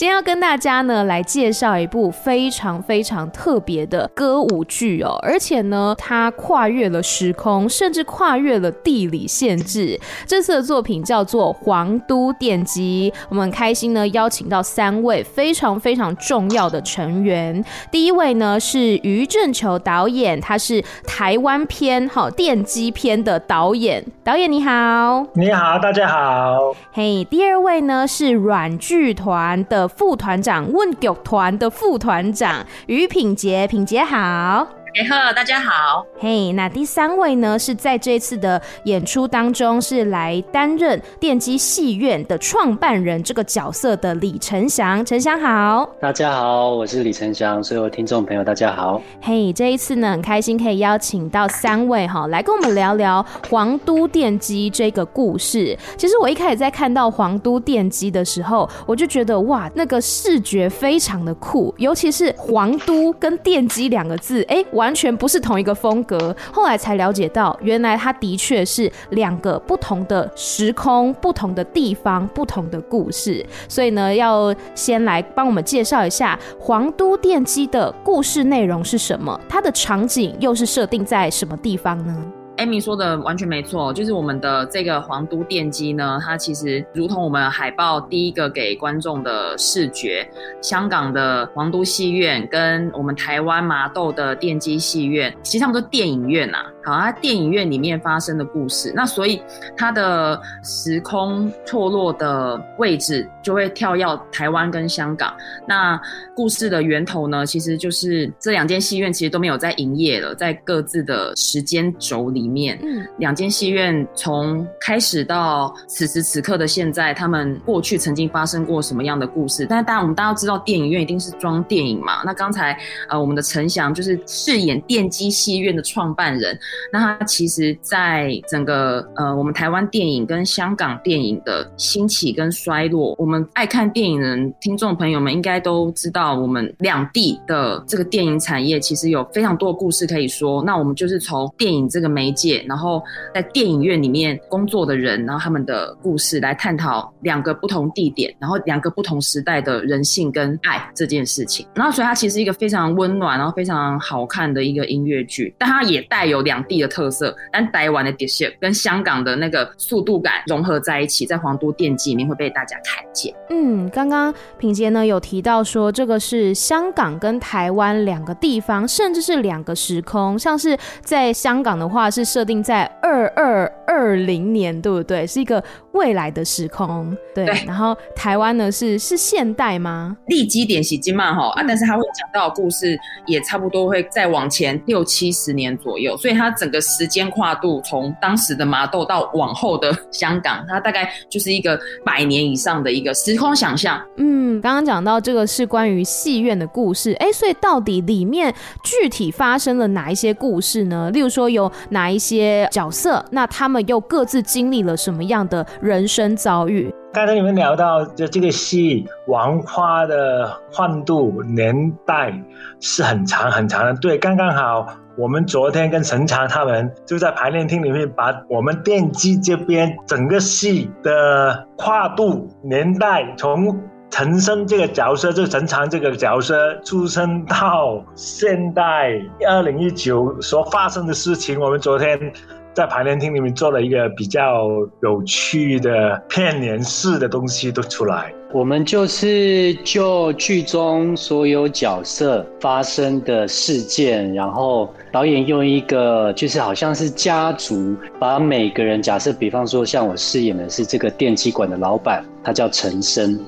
今天要跟大家呢来介绍一部非常非常特别的歌舞剧哦，而且呢，它跨越了时空，甚至跨越了地理限制。这次的作品叫做《皇都电击》，我们很开心呢邀请到三位非常非常重要的成员。第一位呢是于正球导演，他是台湾篇好电击片的导演。导演你好，你好，大家好。嘿，第二位呢是软剧。团的副团长，问狗团的副团长于品杰，品杰好。哎呵，大家好。嘿，hey, 那第三位呢，是在这次的演出当中是来担任电机戏院的创办人这个角色的李承祥，承祥好。大家好，我是李承祥，所有听众朋友大家好。嘿，hey, 这一次呢，很开心可以邀请到三位哈来跟我们聊聊皇都电机这个故事。其实我一开始在看到皇都电机的时候，我就觉得哇，那个视觉非常的酷，尤其是皇都跟电机两个字，哎、欸。完全不是同一个风格，后来才了解到，原来它的确是两个不同的时空、不同的地方、不同的故事。所以呢，要先来帮我们介绍一下皇都电机的故事内容是什么，它的场景又是设定在什么地方呢？Amy 说的完全没错，就是我们的这个皇都电机呢，它其实如同我们海报第一个给观众的视觉，香港的皇都戏院跟我们台湾麻豆的电机戏院，其实他们都电影院呐、好，它电影院里面发生的故事，那所以它的时空错落的位置就会跳跃台湾跟香港。那故事的源头呢，其实就是这两间戏院其实都没有在营业了，在各自的时间轴里面，嗯，两间戏院从开始到此时此刻的现在，他们过去曾经发生过什么样的故事？但是当然我们大家都知道，电影院一定是装电影嘛。那刚才呃，我们的陈翔就是饰演电机戏院的创办人。那它其实，在整个呃，我们台湾电影跟香港电影的兴起跟衰落，我们爱看电影人听众朋友们应该都知道，我们两地的这个电影产业其实有非常多的故事可以说。那我们就是从电影这个媒介，然后在电影院里面工作的人，然后他们的故事来探讨两个不同地点，然后两个不同时代的人性跟爱这件事情。然后所以它其实一个非常温暖，然后非常好看的一个音乐剧，但它也带有两。地的特色，但台湾的特色跟香港的那个速度感融合在一起，在皇都电机里面会被大家看见。嗯，刚刚品杰呢有提到说，这个是香港跟台湾两个地方，甚至是两个时空。像是在香港的话，是设定在二二二零年，对不对？是一个未来的时空。对。对，然后台湾呢是是现代吗？立基点是今嘛哈啊，但是他会讲到的故事也差不多会再往前六七十年左右，所以他。整个时间跨度从当时的麻豆到往后的香港，它大概就是一个百年以上的一个时空想象。嗯，刚刚讲到这个是关于戏院的故事，哎，所以到底里面具体发生了哪一些故事呢？例如说有哪一些角色，那他们又各自经历了什么样的人生遭遇？刚才你们聊到，就这个戏王花的换度年代是很长很长的，对，刚刚好。我们昨天跟承祥他们就在排练厅里面，把我们电机这边整个戏的跨度年代，从陈升这个角色，就承祥这个角色出生到现代二零一九所发生的事情，我们昨天。在排练厅里面做了一个比较有趣的片联式的东西都出来。我们就是就剧中所有角色发生的事件，然后导演用一个就是好像是家族，把每个人假设，比方说像我饰演的是这个电机馆的老板，他叫陈生。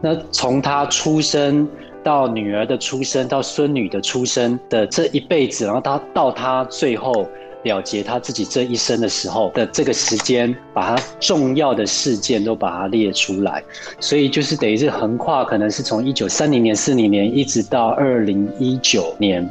那从他出生到女儿的出生到孙女的出生的这一辈子，然后他到他最后。了结他自己这一生的时候的这个时间，把他重要的事件都把它列出来，所以就是等于是横跨，可能是从一九三零年、四零年一直到二零一九年。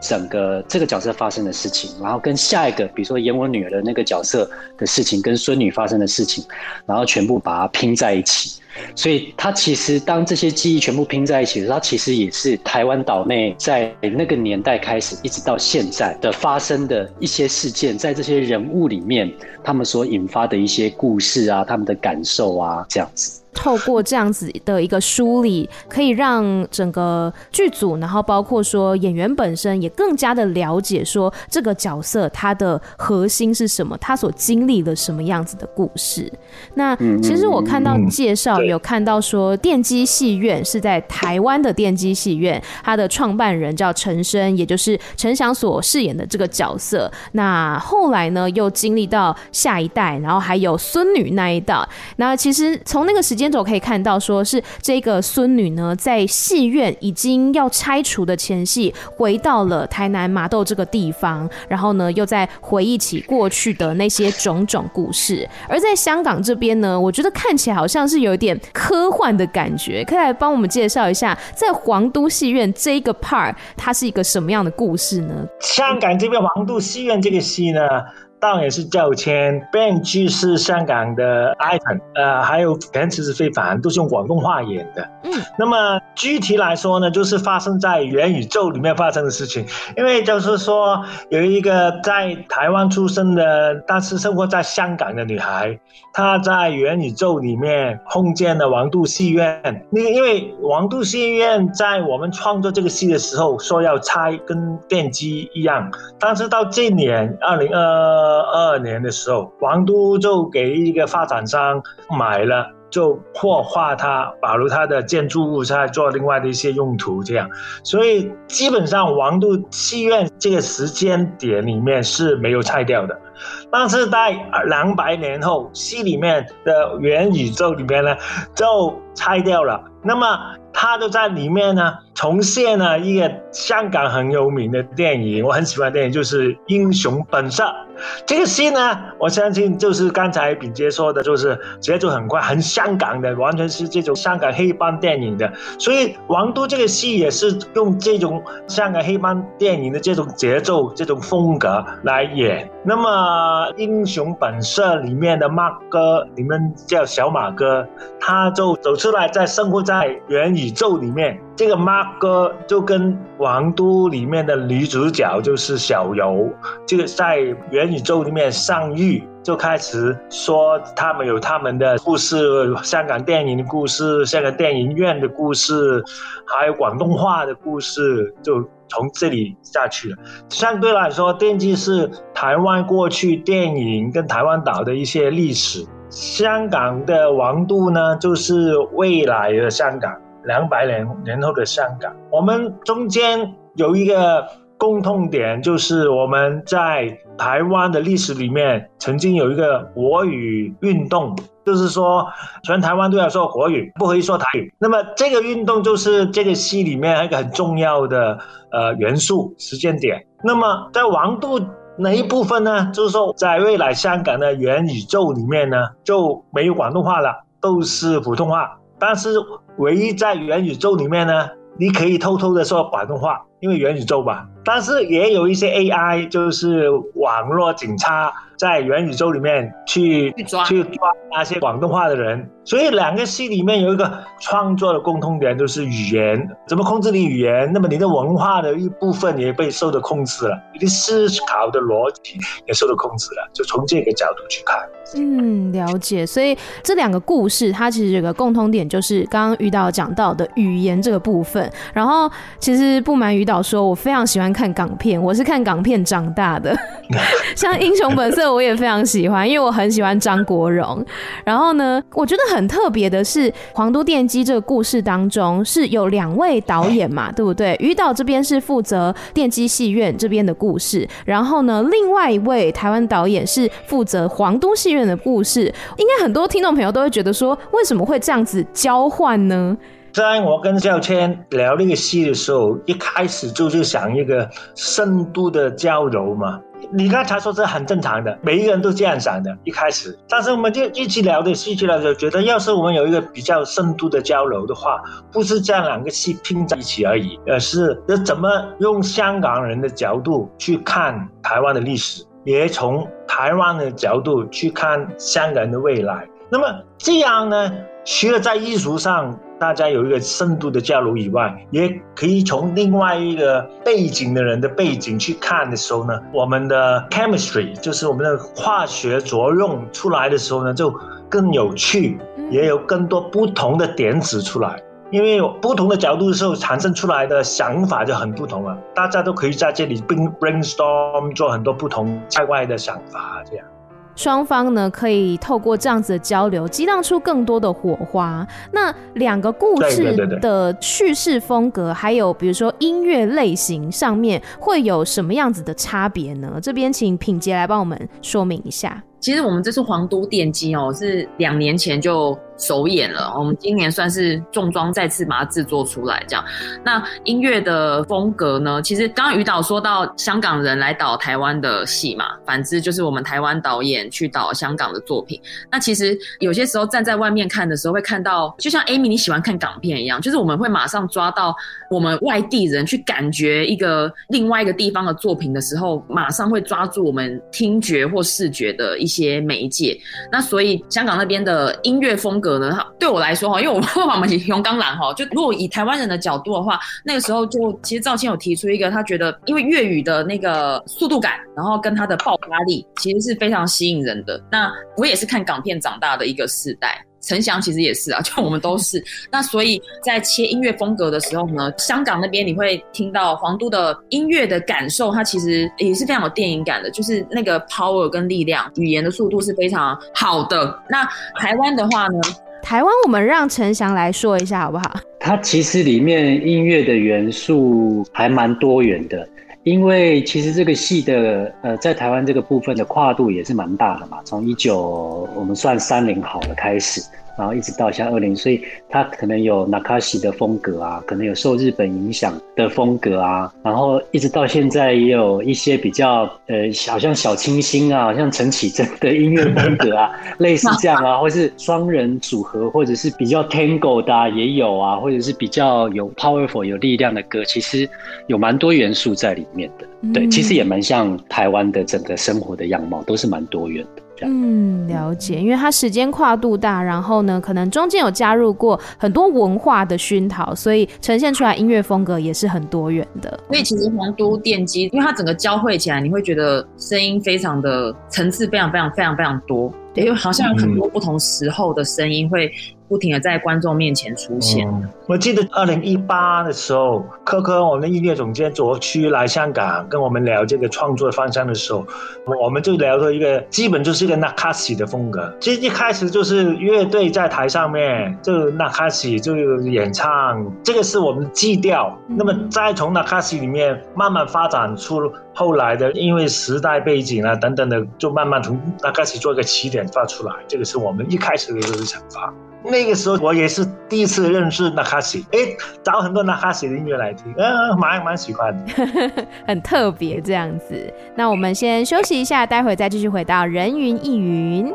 整个这个角色发生的事情，然后跟下一个，比如说演我女儿的那个角色的事情，跟孙女发生的事情，然后全部把它拼在一起。所以，它其实当这些记忆全部拼在一起的时候，他其实也是台湾岛内在那个年代开始一直到现在的发生的一些事件，在这些人物里面，他们所引发的一些故事啊，他们的感受啊，这样子。透过这样子的一个梳理，可以让整个剧组，然后包括说演员本身，也更加的了解说这个角色他的核心是什么，他所经历了什么样子的故事。那其实我看到介绍有看到说，电机戏院是在台湾的电机戏院，他的创办人叫陈升，也就是陈翔所饰演的这个角色。那后来呢，又经历到下一代，然后还有孙女那一代。那其实从那个时间。我可以看到，说是这个孙女呢，在戏院已经要拆除的前夕，回到了台南麻豆这个地方，然后呢，又在回忆起过去的那些种种故事。而在香港这边呢，我觉得看起来好像是有点科幻的感觉，可以来帮我们介绍一下，在皇都戏院这一个 part，它是一个什么样的故事呢？香港这边皇都戏院这个戏呢？导演是赵谦，编剧是香港的 Ivan，呃，还有填词是非凡，都是用广东话演的。嗯，那么具体来说呢，就是发生在元宇宙里面发生的事情。因为就是说，有一个在台湾出生的，但是生活在香港的女孩，她在元宇宙里面碰见了王都戏院。那个因为王都戏院在我们创作这个戏的时候说要拆，跟电机一样，但是到今年二零二。二二年的时候，王都就给一个发展商买了，就破坏它，保留它的建筑物，再做另外的一些用途，这样。所以基本上王都戏院这个时间点里面是没有拆掉的，但是在两百年后，戏里面的元宇宙里面呢，就拆掉了。那么。他就在里面呢，重现了一个香港很有名的电影，我很喜欢电影，就是《英雄本色》。这个戏呢，我相信就是刚才炳杰说的，就是节奏很快，很香港的，完全是这种香港黑帮电影的。所以王都这个戏也是用这种香港黑帮电影的这种节奏、这种风格来演。那么《英雄本色》里面的马哥，你们叫小马哥，他就走出来，在生活在元宇宙里面。这个马哥就跟王都里面的女主角就是小柔，这个在元宇宙里面相遇，就开始说他们有他们的故事，香港电影的故事，香港电影院的故事，还有广东话的故事，就从这里下去了。相对来说，电机是台湾过去电影跟台湾岛的一些历史，香港的王都呢，就是未来的香港。两百年年后的香港，我们中间有一个共通点，就是我们在台湾的历史里面曾经有一个国语运动，就是说全台湾都要说国语，不可以说台语。那么这个运动就是这个戏里面一个很重要的呃元素时间点。那么在王都那一部分呢，就是说在未来香港的元宇宙里面呢，就没有广东话了，都是普通话。但是，唯一在元宇宙里面呢，你可以偷偷的说广东话，因为元宇宙吧。但是也有一些 AI，就是网络警察，在元宇宙里面去去抓，去抓那些广东话的人。所以两个戏里面有一个创作的共通点，就是语言。怎么控制你语言？那么你的文化的一部分也被受到控制了，你的思考的逻辑也受到控制了。就从这个角度去看。嗯，了解。所以这两个故事，它其实有个共通点，就是刚刚于导讲到的语言这个部分。然后，其实不瞒于导说，我非常喜欢看港片，我是看港片长大的。像《英雄本色》，我也非常喜欢，因为我很喜欢张国荣。然后呢，我觉得。很特别的是，《皇都电机》这个故事当中是有两位导演嘛，对不对？于导这边是负责电机戏院这边的故事，然后呢，另外一位台湾导演是负责皇都戏院的故事。应该很多听众朋友都会觉得说，为什么会这样子交换呢？在我跟孝谦聊那个戏的时候，一开始就是想一个深度的交流嘛。你刚才说这很正常的，每一个人都这样想的，一开始。但是我们就一起聊的戏剧的时候，觉得要是我们有一个比较深度的交流的话，不是这样两个戏拼在一起而已，而是要怎么用香港人的角度去看台湾的历史，也从台湾的角度去看香港的未来。那么这样呢，除了在艺术上，大家有一个深度的交流以外，也可以从另外一个背景的人的背景去看的时候呢，我们的 chemistry 就是我们的化学作用出来的时候呢，就更有趣，也有更多不同的点子出来。因为有不同的角度的时候，产生出来的想法就很不同了。大家都可以在这里 brainstorm 做很多不同在外的想法，这样。双方呢，可以透过这样子的交流，激荡出更多的火花。那两个故事的叙事风格，还有比如说音乐类型上面，会有什么样子的差别呢？这边请品杰来帮我们说明一下。其实我们这次《皇都电机》哦，是两年前就首演了，我们今年算是重装再次把它制作出来，这样。那音乐的风格呢？其实刚刚于导说到香港人来导台湾的戏嘛，反之就是我们台湾导演去导香港的作品。那其实有些时候站在外面看的时候，会看到，就像 Amy 你喜欢看港片一样，就是我们会马上抓到我们外地人去感觉一个另外一个地方的作品的时候，马上会抓住我们听觉或视觉的一些媒介。那所以香港那边的音乐风格呢。对我来说哈，因为我们我们用刚来哈，就如果以台湾人的角度的话，那个时候就其实赵青有提出一个，他觉得因为粤语的那个速度感，然后跟他的爆发力，其实是非常吸引人的。那我也是看港片长大的一个世代，陈翔其实也是啊，就我们都是。那所以在切音乐风格的时候呢，香港那边你会听到皇都的音乐的感受，它其实也是非常有电影感的，就是那个 power 跟力量，语言的速度是非常好的。那台湾的话呢？台湾，我们让陈翔来说一下好不好？它其实里面音乐的元素还蛮多元的，因为其实这个戏的呃，在台湾这个部分的跨度也是蛮大的嘛，从一九我们算三零好了开始。然后一直到像二零，所以他可能有 Nakashi 的风格啊，可能有受日本影响的风格啊，然后一直到现在也有一些比较呃，好像小清新啊，好像陈绮贞的音乐风格啊，类似这样啊，或是双人组合，或者是比较 Tango 的啊，也有啊，或者是比较有 powerful 有力量的歌，其实有蛮多元素在里面的。对，其实也蛮像台湾的整个生活的样貌，都是蛮多元的。嗯，了解，因为它时间跨度大，然后呢，可能中间有加入过很多文化的熏陶，所以呈现出来音乐风格也是很多元的。所以其实皇都电机，因为它整个交汇起来，你会觉得声音非常的层次非常非常非常非常多，对，因为好像有很多不同时候的声音会。不停的在观众面前出现。嗯、我记得二零一八的时候，科科我们的音乐总监卓区来香港跟我们聊这个创作方向的时候，我们就聊到一个基本就是一个 Nakashi 的风格。其实一开始就是乐队在台上面，就 Nakashi 就演唱，这个是我们的基调。那么再从 Nakashi 里面慢慢发展出后来的，因为时代背景啊等等的，就慢慢从 Nakashi 做一个起点发出来。这个是我们一开始的这个想法。那个时候我也是第一次认识纳卡西，哎，找很多纳卡西的音乐来听，嗯，蛮蛮喜欢的，很特别这样子。那我们先休息一下，待会再继续回到人云亦云。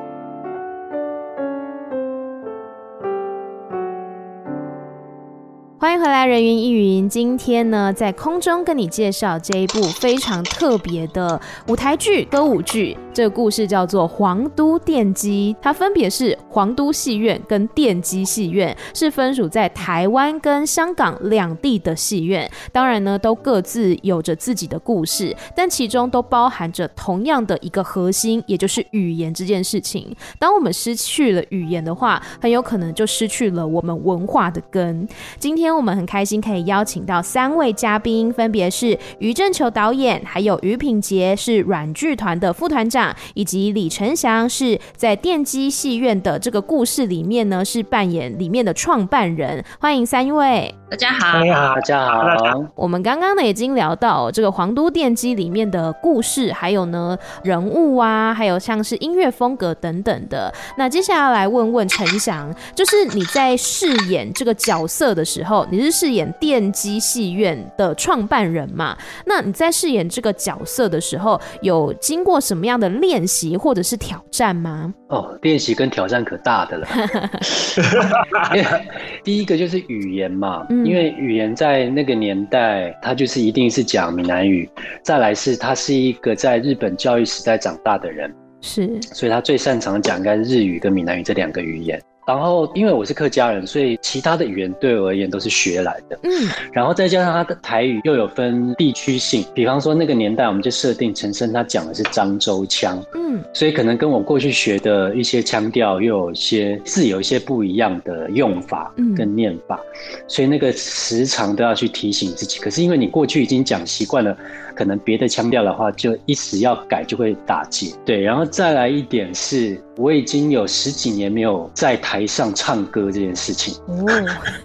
欢迎回来，人云亦云。今天呢，在空中跟你介绍这一部非常特别的舞台剧、歌舞剧。这个故事叫做《皇都电机》，它分别是皇都戏院跟电机戏院，是分属在台湾跟香港两地的戏院。当然呢，都各自有着自己的故事，但其中都包含着同样的一个核心，也就是语言这件事情。当我们失去了语言的话，很有可能就失去了我们文化的根。今天。我们很开心可以邀请到三位嘉宾，分别是于正球导演，还有于品杰是软剧团的副团长，以及李承祥是在电机戏院的这个故事里面呢是扮演里面的创办人。欢迎三位。大家好，你好，大家好。我们刚刚呢已经聊到这个皇都电机里面的故事，还有呢人物啊，还有像是音乐风格等等的。那接下来来问问陈翔，就是你在饰演这个角色的时候，你是饰演电机戏院的创办人嘛？那你在饰演这个角色的时候，有经过什么样的练习或者是挑战吗？哦，练习跟挑战可大的了。第一个就是语言嘛。因为语言在那个年代，它就是一定是讲闽南语。再来是，他是一个在日本教育时代长大的人，是，所以他最擅长讲应该是日语跟闽南语这两个语言。然后，因为我是客家人，所以其他的语言对我而言都是学来的。嗯，然后再加上他的台语又有分地区性，比方说那个年代，我们就设定陈升他讲的是漳州腔。嗯，所以可能跟我过去学的一些腔调又有一些字有一些不一样的用法跟念法，嗯，所以那个时常都要去提醒自己。可是因为你过去已经讲习惯了。可能别的腔调的话，就一时要改就会打结。对，然后再来一点是，我已经有十几年没有在台上唱歌这件事情。哦，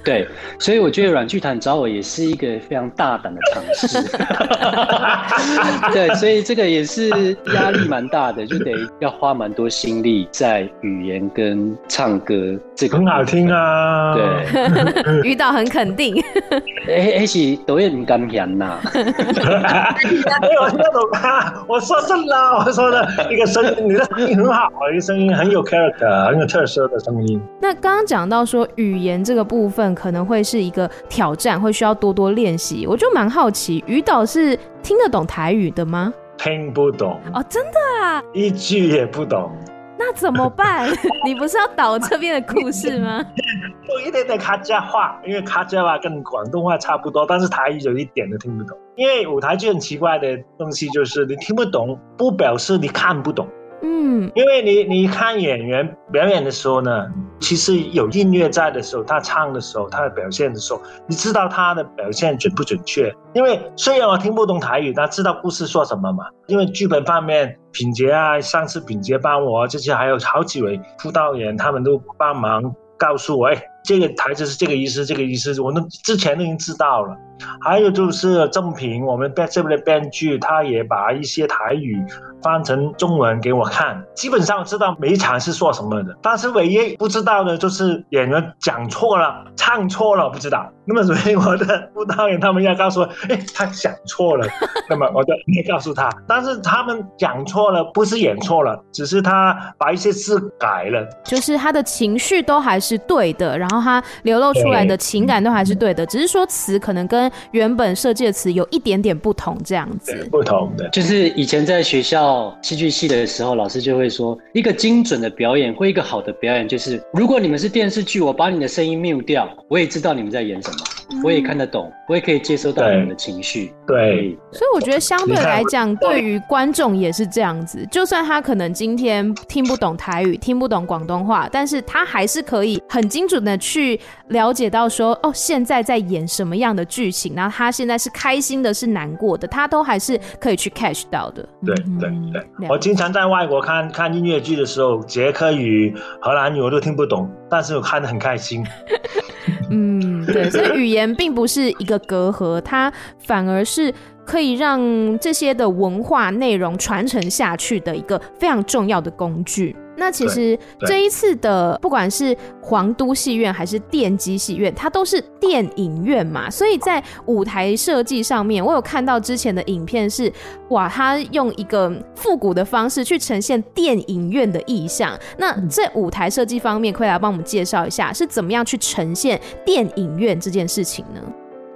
对，所以我觉得软剧团找我也是一个非常大胆的尝试。对，所以这个也是压力蛮大的，就得要花蛮多心力在语言跟唱歌这个。很好听啊。对，余导很肯定。哎哎，是导演唔敢嫌呐。没有听懂啊！我说是啦，我说的一个声音，你的声音很好，一个声音很有 character，很有特色的声音。那刚刚讲到说语言这个部分可能会是一个挑战，会需要多多练习。我就蛮好奇，于导是听得懂台语的吗？听不懂哦，真的啊，一句也不懂。那怎么办？你不是要导这边的故事吗？有一点点客家话，因为客家话跟广东话差不多，但是台语有一点都听不懂。因为舞台剧很奇怪的东西，就是你听不懂，不表示你看不懂。嗯，因为你你看演员表演的时候呢，其实有音乐在的时候，他唱的时候，他的表现的时候，你知道他的表现准不准确？因为虽然我听不懂台语，但知道故事说什么嘛。因为剧本方面，品杰啊，上次品杰帮我，这些还有好几位副导演，他们都帮忙告诉我，哎，这个台词是这个意思，这个意思，我们之前都已经知道了。还有就是正平，我们编这边的编剧，他也把一些台语翻成中文给我看，基本上知道每一场是说什么的，但是唯一不知道的就是演员讲错了，唱错了，不知道。那么所以我的副导演他们要告诉我，哎，他讲错了，那么我就没告诉他。但是他们讲错了，不是演错了，只是他把一些字改了，就是他的情绪都还是对的，然后他流露出来的情感都还是对的，只是说词可能跟原本设计的词有一点点不同，这样子。不同的，就是以前在学校戏剧系的时候，老师就会说，一个精准的表演或一个好的表演，就是如果你们是电视剧，我把你的声音 mute 掉，我也知道你们在演什么，嗯、我也看得懂，我也可以接收到你们的情绪。对，所以我觉得相对来讲，对于观众也是这样子，就算他可能今天听不懂台语，听不懂广东话，但是他还是可以很精准的去了解到说，哦，现在在演什么样的剧情。然后他现在是开心的，是难过的，他都还是可以去 catch 到的。对对对，我经常在外国看看音乐剧的时候，捷克语、荷兰语我都听不懂，但是我看得很开心。嗯，对，所以语言并不是一个隔阂，它反而是可以让这些的文化内容传承下去的一个非常重要的工具。那其实这一次的不管是皇都戏院还是电机戏院，它都是电影院嘛，所以在舞台设计上面，我有看到之前的影片是，哇，它用一个复古的方式去呈现电影院的意象。那在舞台设计方面，可以来帮我们介绍一下是怎么样去呈现电影院这件事情呢？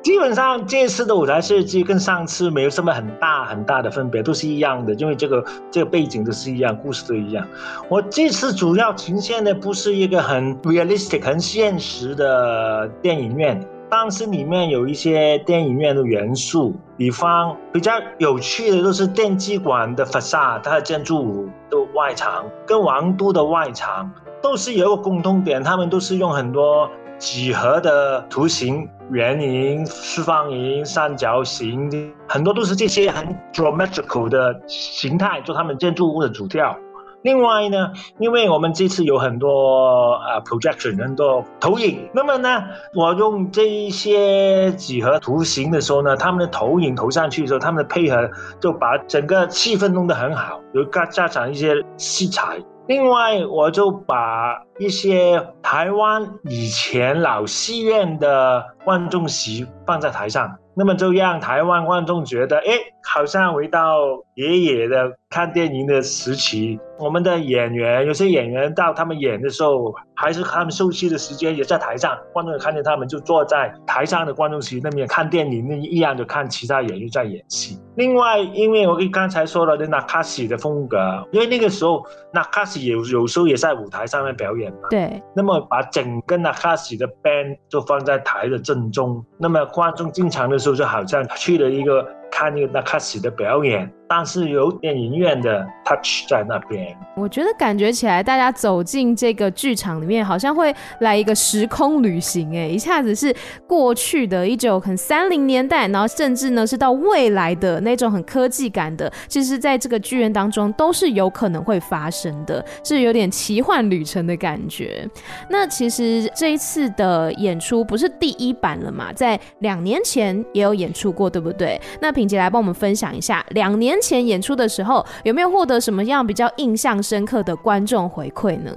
基本上这次的舞台设计跟上次没有什么很大很大的分别，都是一样的，因为这个这个背景都是一样，故事都一样。我这次主要呈现的不是一个很 realistic、很现实的电影院，但是里面有一些电影院的元素，比方比较有趣的都是电击馆的 facade，它的建筑物的外墙跟王都的外墙都是有一个共通点，他们都是用很多几何的图形。圆形、四方形、三角形，很多都是这些很 geometrical 的形态，做他们建筑物的主调。另外呢，因为我们这次有很多啊 projection 很多投影，那么呢，我用这一些几何图形的时候呢，他们的投影投上去的时候，他们的配合就把整个气氛弄得很好，有加加上一些色彩。另外，我就把一些台湾以前老戏院的观众席放在台上。那么就让台湾观众觉得，哎，好像回到爷爷的看电影的时期。我们的演员，有些演员到他们演的时候，还是他们休息的时间也在台上，观众看见他们就坐在台上的观众席那边看电影，那一样的看其他演员在演戏。另外，因为我跟刚才说了的那卡西的风格，因为那个时候那卡西有有时候也在舞台上面表演嘛，对。那么把整个那卡西的 band 就放在台的正中，那么观众进场的时候就好像去了一个。看那个纳卡西的表演，但是有电影院的 touch 在那边。我觉得感觉起来，大家走进这个剧场里面，好像会来一个时空旅行，哎，一下子是过去的一九很三零年代，然后甚至呢是到未来的那种很科技感的，其实在这个剧院当中都是有可能会发生的，是有点奇幻旅程的感觉。那其实这一次的演出不是第一版了嘛，在两年前也有演出过，对不对？那平姐来帮我们分享一下，两年前演出的时候有没有获得什么样比较印象深刻的观众回馈呢？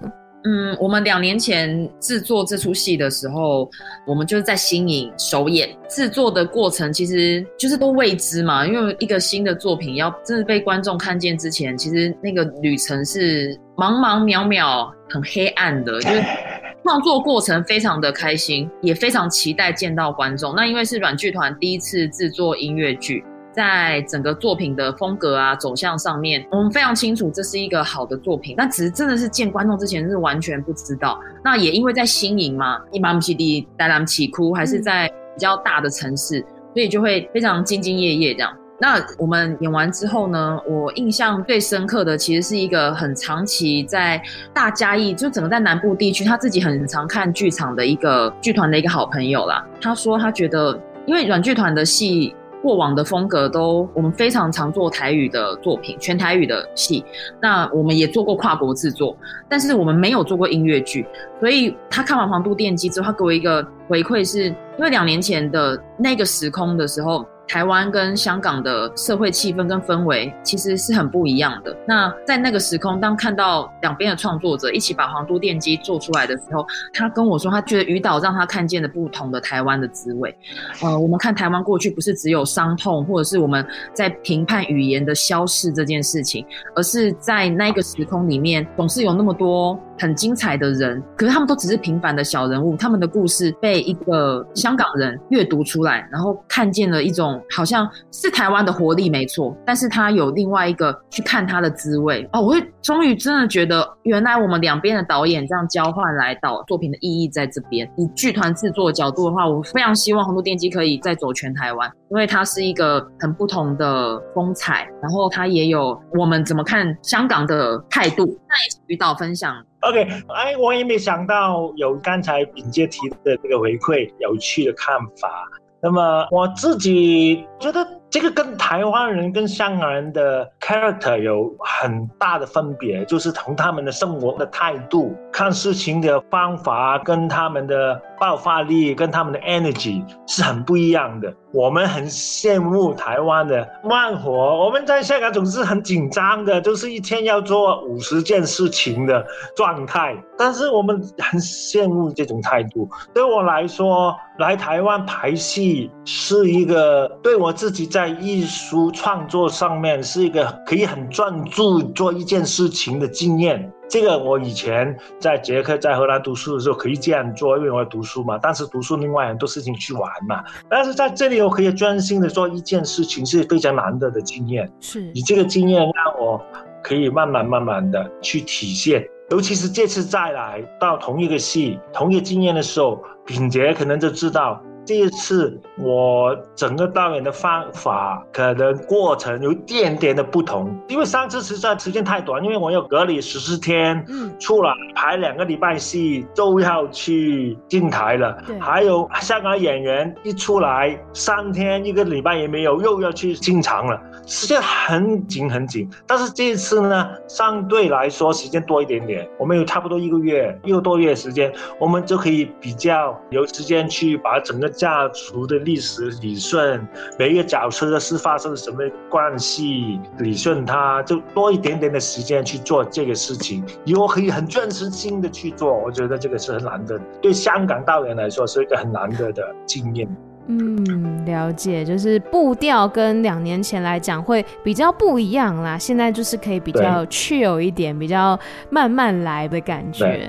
嗯，我们两年前制作这出戏的时候，我们就是在新颖首演，制作的过程其实就是都未知嘛，因为一个新的作品要真的被观众看见之前，其实那个旅程是茫茫渺渺、很黑暗的，就是创作过程非常的开心，也非常期待见到观众。那因为是软剧团第一次制作音乐剧。在整个作品的风格啊走向上面，我们非常清楚这是一个好的作品，那只是真的是见观众之前是完全不知道。那也因为在新营嘛，一般不是的带他们起哭，还是在比较大的城市，所以就会非常兢兢业业这样。那我们演完之后呢，我印象最深刻的其实是一个很长期在大嘉义，就整个在南部地区，他自己很常看剧场的一个剧团的一个好朋友啦。他说他觉得，因为软剧团的戏。过往的风格都，我们非常常做台语的作品，全台语的戏。那我们也做过跨国制作，但是我们没有做过音乐剧。所以他看完《黄都电机》之后，他给我一个回馈，是因为两年前的那个时空的时候。台湾跟香港的社会气氛跟氛围其实是很不一样的。那在那个时空，当看到两边的创作者一起把《皇都电机》做出来的时候，他跟我说，他觉得余导让他看见了不同的台湾的滋味。呃，我们看台湾过去不是只有伤痛，或者是我们在评判语言的消逝这件事情，而是在那个时空里面，总是有那么多。很精彩的人，可是他们都只是平凡的小人物。他们的故事被一个香港人阅读出来，然后看见了一种好像是台湾的活力，没错。但是他有另外一个去看他的滋味哦。我会终于真的觉得，原来我们两边的导演这样交换来导作品的意义在这边。以剧团制作的角度的话，我非常希望《皇都电机》可以再走全台湾，因为它是一个很不同的风采，然后它也有我们怎么看香港的态度。那也是余导分享。OK，哎，我也没想到有刚才炳杰提的这个回馈，有趣的看法。那么我自己觉得。这个跟台湾人跟香港人的 character 有很大的分别，就是从他们的生活的态度、看事情的方法，跟他们的爆发力、跟他们的 energy 是很不一样的。我们很羡慕台湾的慢活，我们在香港总是很紧张的，就是一天要做五十件事情的状态。但是我们很羡慕这种态度。对我来说，来台湾排戏是一个对我自己。在艺术创作上面是一个可以很专注做一件事情的经验。这个我以前在捷克、在荷兰读书的时候可以这样做，因为我读书嘛。但是读书另外很多事情去玩嘛。但是在这里我可以专心的做一件事情，是非常难得的经验。是，你这个经验让我可以慢慢慢慢的去体现。尤其是这次再来到同一个戏、同一个经验的时候，品杰可能就知道。这一次我整个导演的方法可能过程有一点点的不同，因为上次实在时间太短，因为我要隔离十四天，嗯，出来排两个礼拜戏都要去进台了，对，还有香港演员一出来三天一个礼拜也没有，又要去进场了，时间很紧很紧。但是这一次呢，相对来说时间多一点点，我们有差不多一个月一个多月时间，我们就可以比较有时间去把整个家族的历史理顺，每一个角色的是发生什么关系，理顺它，就多一点点的时间去做这个事情，以后可以很专心心的去做，我觉得这个是很难得，对香港导演来说是一个很难得的经验。嗯，了解，就是步调跟两年前来讲会比较不一样啦。现在就是可以比较 chill 一点，比较慢慢来的感觉。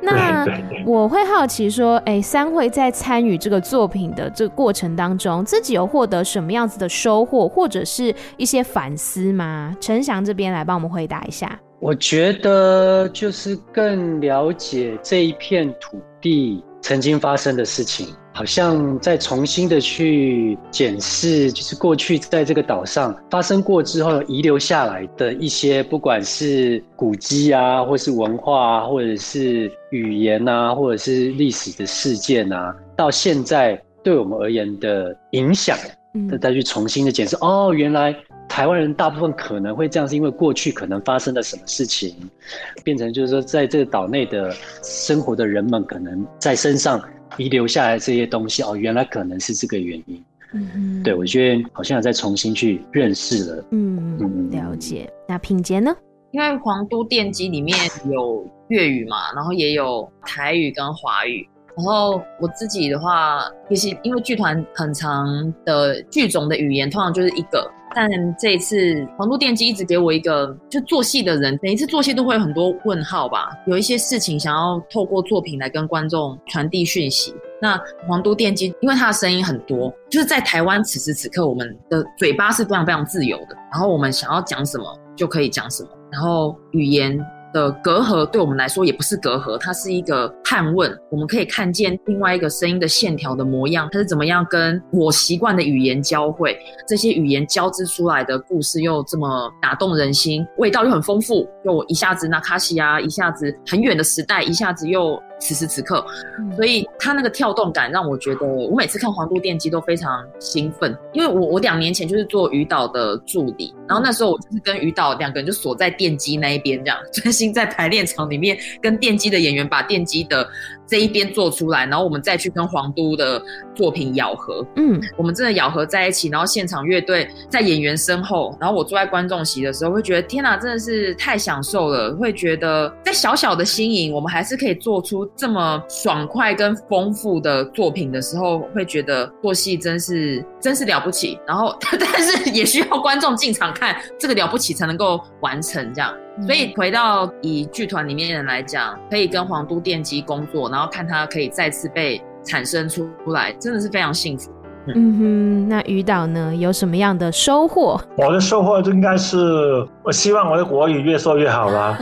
那我会好奇说，哎、欸，三会在参与这个作品的这个过程当中，自己有获得什么样子的收获，或者是一些反思吗？陈翔这边来帮我们回答一下。我觉得就是更了解这一片土地曾经发生的事情。好像再重新的去检视，就是过去在这个岛上发生过之后遗留下来的一些，不管是古迹啊，或是文化啊，或者是语言啊，或者是历史的事件啊，到现在对我们而言的影响，嗯，再去重新的检视。哦，原来台湾人大部分可能会这样，是因为过去可能发生了什么事情，变成就是说，在这个岛内的生活的人们，可能在身上。遗留下来这些东西哦，原来可能是这个原因。嗯嗯，对，我觉得好像在重新去认识了。嗯嗯，了解。那品杰呢？因为皇都电机里面有粤语嘛，然后也有台语跟华语。然后我自己的话，其实因为剧团很长的剧种的语言通常就是一个。但这一次，黄都电机一直给我一个，就做戏的人，每一次做戏都会有很多问号吧，有一些事情想要透过作品来跟观众传递讯息。那黄都电机，因为它的声音很多，就是在台湾此时此刻，我们的嘴巴是非常非常自由的，然后我们想要讲什么就可以讲什么，然后语言。的隔阂对我们来说也不是隔阂，它是一个探问。我们可以看见另外一个声音的线条的模样，它是怎么样跟我习惯的语言交汇，这些语言交织出来的故事又这么打动人心，味道又很丰富，又一下子那卡西啊，一下子很远的时代，一下子又。此时此刻，所以他那个跳动感让我觉得，我每次看《皇都电机》都非常兴奋，因为我我两年前就是做于导的助理，然后那时候我就是跟于导两个人就锁在电机那一边，这样专心在排练场里面跟电机的演员把电机的。这一边做出来，然后我们再去跟皇都的作品咬合。嗯，我们真的咬合在一起，然后现场乐队在演员身后，然后我坐在观众席的时候，会觉得天哪，真的是太享受了。会觉得在小小的新营，我们还是可以做出这么爽快跟丰富的作品的时候，会觉得做戏真是真是了不起。然后，但是也需要观众进场看这个了不起才能够完成这样。所以回到以剧团里面人来讲，可以跟皇都电机工作，然后看他可以再次被产生出来，真的是非常幸福。嗯哼，那于导呢，有什么样的收获？我的收获就应该是，我希望我的国语越说越好啦。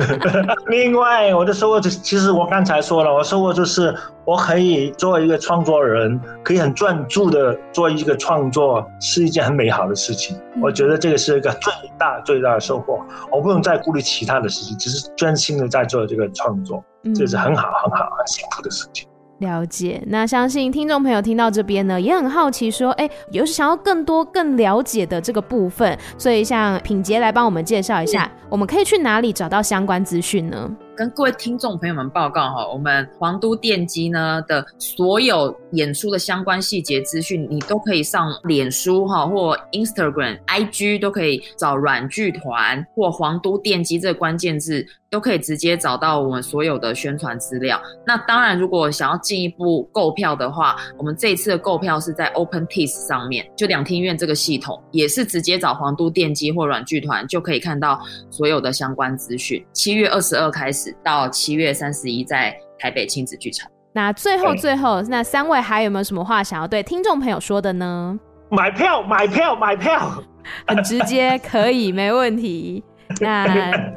另外，我的收获就其实我刚才说了，我收获就是我可以做一个创作人，可以很专注的做一个创作，是一件很美好的事情。嗯、我觉得这个是一个最大最大的收获。我不用再顾虑其他的事情，只是专心的在做这个创作，这是很好很好很幸福的事情。了解，那相信听众朋友听到这边呢，也很好奇，说，哎，有想要更多、更了解的这个部分，所以像品杰来帮我们介绍一下，我们可以去哪里找到相关资讯呢？跟各位听众朋友们报告哈，我们皇都电机呢的所有演出的相关细节资讯，你都可以上脸书哈或 Instagram、IG 都可以找阮剧团或皇都电机这个关键字，都可以直接找到我们所有的宣传资料。那当然，如果想要进一步购票的话，我们这一次的购票是在 OpenTix 上面，就两厅院这个系统也是直接找皇都电机或阮剧团就可以看到所有的相关资讯。七月二十二开始。到七月三十一，在台北亲子剧场。那最后最后，那三位还有没有什么话想要对听众朋友说的呢？买票，买票，买票，很直接，可以，没问题。那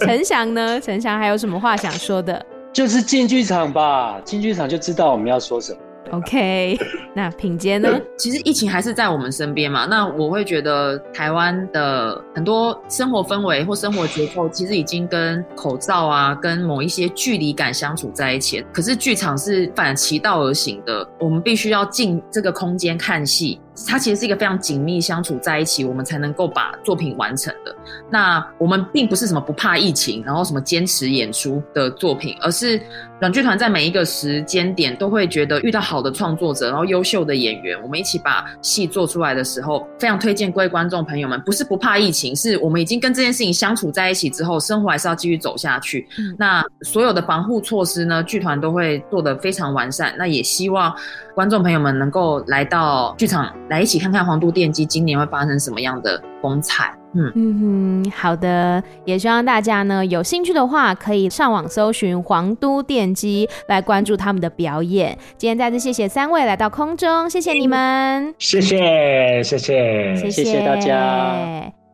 陈翔呢？陈翔还有什么话想说的？就是进剧场吧，进剧场就知道我们要说什么。OK，那品杰呢？其实疫情还是在我们身边嘛。那我会觉得台湾的很多生活氛围或生活结构，其实已经跟口罩啊，跟某一些距离感相处在一起。可是剧场是反其道而行的，我们必须要进这个空间看戏。它其实是一个非常紧密相处在一起，我们才能够把作品完成的。那我们并不是什么不怕疫情，然后什么坚持演出的作品，而是软剧团在每一个时间点都会觉得遇到好的创作者，然后优秀的演员，我们一起把戏做出来的时候，非常推荐各位观众朋友们，不是不怕疫情，是我们已经跟这件事情相处在一起之后，生活还是要继续走下去。嗯、那所有的防护措施呢，剧团都会做得非常完善。那也希望观众朋友们能够来到剧场。来一起看看《黄都电机》今年会发生什么样的风采。嗯嗯哼，好的，也希望大家呢有兴趣的话，可以上网搜寻《皇都电机》来关注他们的表演。今天再次谢谢三位来到空中，谢谢你们，谢谢谢谢谢谢大家。